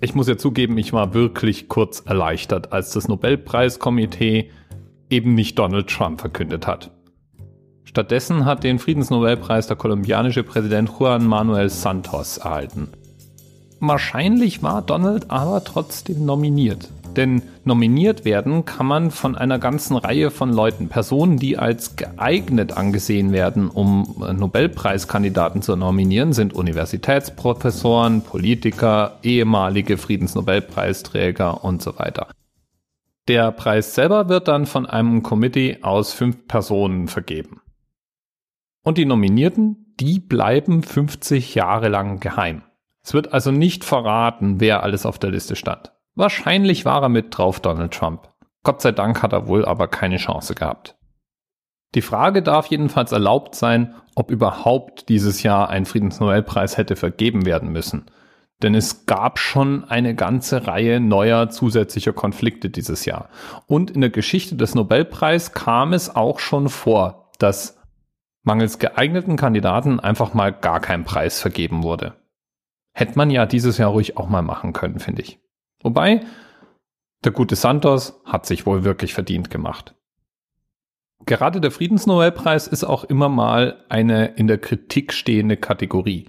Ich muss ja zugeben, ich war wirklich kurz erleichtert, als das Nobelpreiskomitee eben nicht Donald Trump verkündet hat. Stattdessen hat den Friedensnobelpreis der kolumbianische Präsident Juan Manuel Santos erhalten. Wahrscheinlich war Donald aber trotzdem nominiert. Denn nominiert werden kann man von einer ganzen Reihe von Leuten. Personen, die als geeignet angesehen werden, um Nobelpreiskandidaten zu nominieren, sind Universitätsprofessoren, Politiker, ehemalige Friedensnobelpreisträger und so weiter. Der Preis selber wird dann von einem Committee aus fünf Personen vergeben. Und die Nominierten, die bleiben 50 Jahre lang geheim. Es wird also nicht verraten, wer alles auf der Liste stand. Wahrscheinlich war er mit drauf, Donald Trump. Gott sei Dank hat er wohl aber keine Chance gehabt. Die Frage darf jedenfalls erlaubt sein, ob überhaupt dieses Jahr ein Friedensnobelpreis hätte vergeben werden müssen. Denn es gab schon eine ganze Reihe neuer zusätzlicher Konflikte dieses Jahr. Und in der Geschichte des Nobelpreis kam es auch schon vor, dass mangels geeigneten Kandidaten einfach mal gar kein Preis vergeben wurde. Hätte man ja dieses Jahr ruhig auch mal machen können, finde ich. Wobei, der gute Santos hat sich wohl wirklich verdient gemacht. Gerade der Friedensnobelpreis ist auch immer mal eine in der Kritik stehende Kategorie.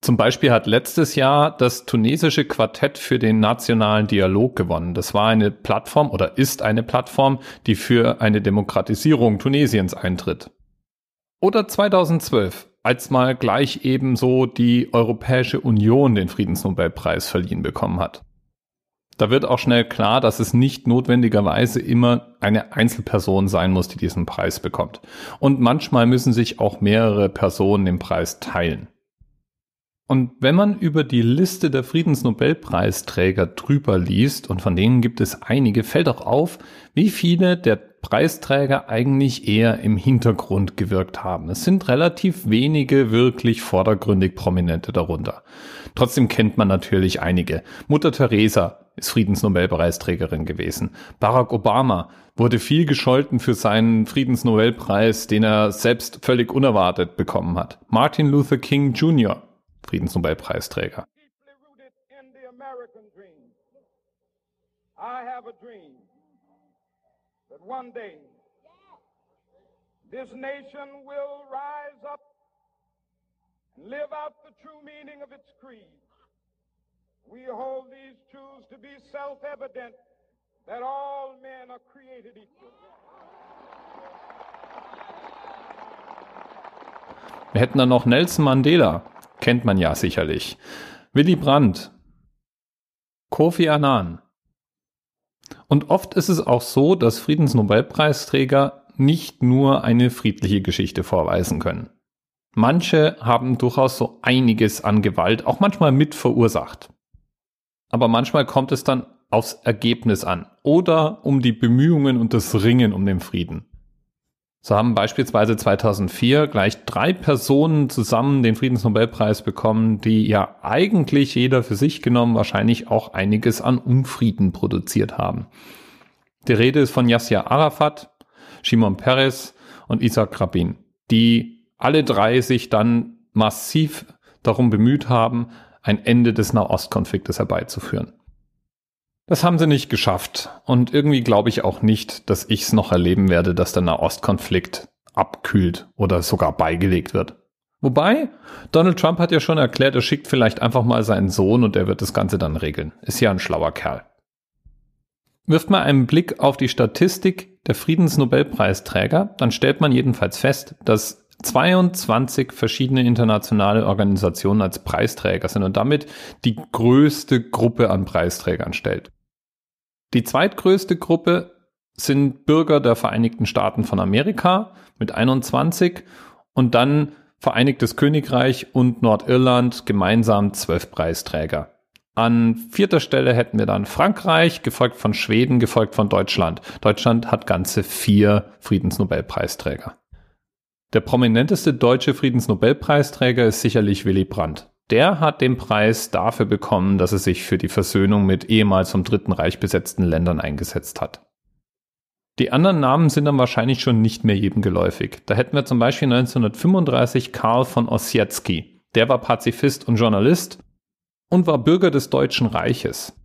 Zum Beispiel hat letztes Jahr das tunesische Quartett für den nationalen Dialog gewonnen. Das war eine Plattform oder ist eine Plattform, die für eine Demokratisierung Tunesiens eintritt. Oder 2012, als mal gleich ebenso die Europäische Union den Friedensnobelpreis verliehen bekommen hat. Da wird auch schnell klar, dass es nicht notwendigerweise immer eine Einzelperson sein muss, die diesen Preis bekommt. Und manchmal müssen sich auch mehrere Personen den Preis teilen. Und wenn man über die Liste der Friedensnobelpreisträger drüber liest, und von denen gibt es einige, fällt auch auf, wie viele der Preisträger eigentlich eher im Hintergrund gewirkt haben. Es sind relativ wenige wirklich vordergründig prominente darunter. Trotzdem kennt man natürlich einige. Mutter Teresa ist Friedensnobelpreisträgerin gewesen. Barack Obama wurde viel gescholten für seinen Friedensnobelpreis, den er selbst völlig unerwartet bekommen hat. Martin Luther King Jr., Friedensnobelpreisträger. I have a dream that one day this nation will rise up and live out the true meaning of its creed. We hold these truths to be self-evident that all men are created equal. Wir hätten dann noch Nelson Mandela, kennt man ja sicherlich. Willy Brandt, Kofi Annan. Und oft ist es auch so, dass Friedensnobelpreisträger nicht nur eine friedliche Geschichte vorweisen können. Manche haben durchaus so einiges an Gewalt, auch manchmal mit verursacht aber manchmal kommt es dann aufs Ergebnis an oder um die Bemühungen und das Ringen um den Frieden. So haben beispielsweise 2004 gleich drei Personen zusammen den Friedensnobelpreis bekommen, die ja eigentlich jeder für sich genommen wahrscheinlich auch einiges an Unfrieden produziert haben. Die Rede ist von Yasser Arafat, Shimon Peres und Isaac Rabin, die alle drei sich dann massiv darum bemüht haben, ein Ende des Nahostkonfliktes herbeizuführen. Das haben sie nicht geschafft und irgendwie glaube ich auch nicht, dass ich es noch erleben werde, dass der Nahostkonflikt abkühlt oder sogar beigelegt wird. Wobei, Donald Trump hat ja schon erklärt, er schickt vielleicht einfach mal seinen Sohn und der wird das Ganze dann regeln. Ist ja ein schlauer Kerl. Wirft man einen Blick auf die Statistik der Friedensnobelpreisträger, dann stellt man jedenfalls fest, dass 22 verschiedene internationale Organisationen als Preisträger sind und damit die größte Gruppe an Preisträgern stellt. Die zweitgrößte Gruppe sind Bürger der Vereinigten Staaten von Amerika mit 21 und dann Vereinigtes Königreich und Nordirland gemeinsam zwölf Preisträger. An vierter Stelle hätten wir dann Frankreich, gefolgt von Schweden, gefolgt von Deutschland. Deutschland hat ganze vier Friedensnobelpreisträger. Der prominenteste deutsche Friedensnobelpreisträger ist sicherlich Willy Brandt. Der hat den Preis dafür bekommen, dass er sich für die Versöhnung mit ehemals vom Dritten Reich besetzten Ländern eingesetzt hat. Die anderen Namen sind dann wahrscheinlich schon nicht mehr jedem geläufig. Da hätten wir zum Beispiel 1935 Karl von Ossietzky. Der war Pazifist und Journalist und war Bürger des Deutschen Reiches.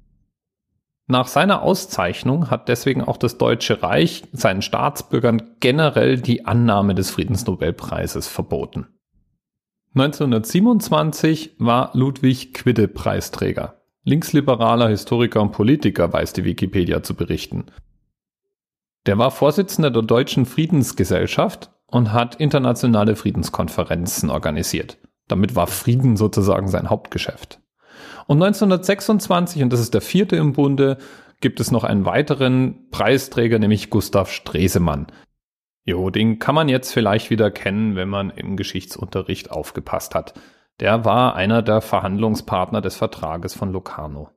Nach seiner Auszeichnung hat deswegen auch das Deutsche Reich seinen Staatsbürgern generell die Annahme des Friedensnobelpreises verboten. 1927 war Ludwig Quidde Preisträger. Linksliberaler Historiker und Politiker weiß die Wikipedia zu berichten. Der war Vorsitzender der Deutschen Friedensgesellschaft und hat internationale Friedenskonferenzen organisiert. Damit war Frieden sozusagen sein Hauptgeschäft. Und 1926, und das ist der vierte im Bunde, gibt es noch einen weiteren Preisträger, nämlich Gustav Stresemann. Jo, den kann man jetzt vielleicht wieder kennen, wenn man im Geschichtsunterricht aufgepasst hat. Der war einer der Verhandlungspartner des Vertrages von Locarno.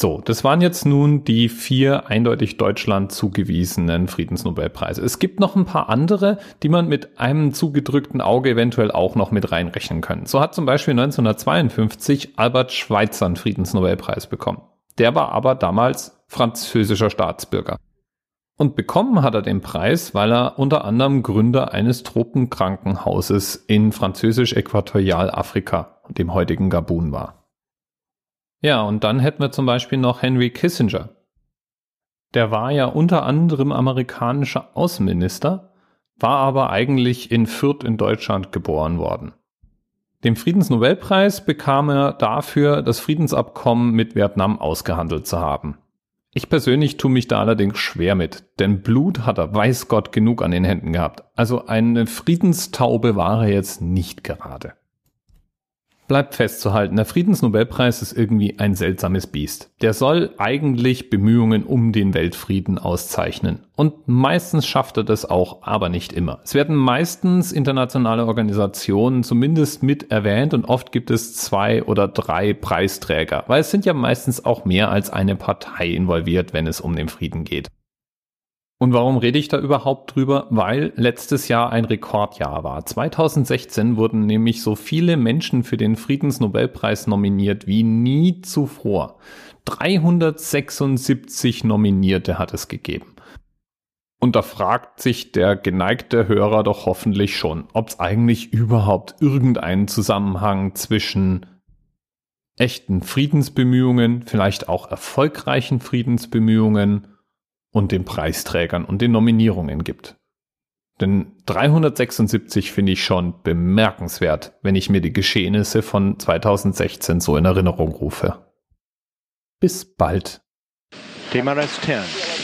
So, das waren jetzt nun die vier eindeutig Deutschland zugewiesenen Friedensnobelpreise. Es gibt noch ein paar andere, die man mit einem zugedrückten Auge eventuell auch noch mit reinrechnen können. So hat zum Beispiel 1952 Albert Schweitzer einen Friedensnobelpreis bekommen. Der war aber damals französischer Staatsbürger. Und bekommen hat er den Preis, weil er unter anderem Gründer eines Tropenkrankenhauses in französisch-Äquatorialafrika, dem heutigen Gabun war. Ja, und dann hätten wir zum Beispiel noch Henry Kissinger. Der war ja unter anderem amerikanischer Außenminister, war aber eigentlich in Fürth in Deutschland geboren worden. Den Friedensnobelpreis bekam er dafür, das Friedensabkommen mit Vietnam ausgehandelt zu haben. Ich persönlich tue mich da allerdings schwer mit, denn Blut hat er weiß Gott genug an den Händen gehabt. Also eine Friedenstaube war er jetzt nicht gerade. Bleibt festzuhalten, der Friedensnobelpreis ist irgendwie ein seltsames Biest. Der soll eigentlich Bemühungen um den Weltfrieden auszeichnen. Und meistens schafft er das auch, aber nicht immer. Es werden meistens internationale Organisationen zumindest mit erwähnt und oft gibt es zwei oder drei Preisträger, weil es sind ja meistens auch mehr als eine Partei involviert, wenn es um den Frieden geht. Und warum rede ich da überhaupt drüber? Weil letztes Jahr ein Rekordjahr war. 2016 wurden nämlich so viele Menschen für den Friedensnobelpreis nominiert wie nie zuvor. 376 Nominierte hat es gegeben. Und da fragt sich der geneigte Hörer doch hoffentlich schon, ob es eigentlich überhaupt irgendeinen Zusammenhang zwischen echten Friedensbemühungen, vielleicht auch erfolgreichen Friedensbemühungen und den Preisträgern und den Nominierungen gibt. Denn 376 finde ich schon bemerkenswert, wenn ich mir die Geschehnisse von 2016 so in Erinnerung rufe. Bis bald. TMRS 10,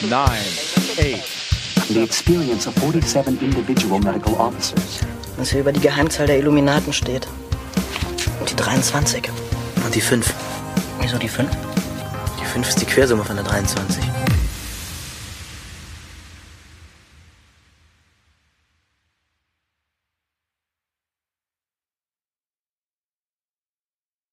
9, 8. The experience of 47 individual medical officers. Was hier über die Geheimzahl der Illuminaten steht. Und die 23. Und die 5. Wieso die 5? Die 5 ist die Quersumme von der 23.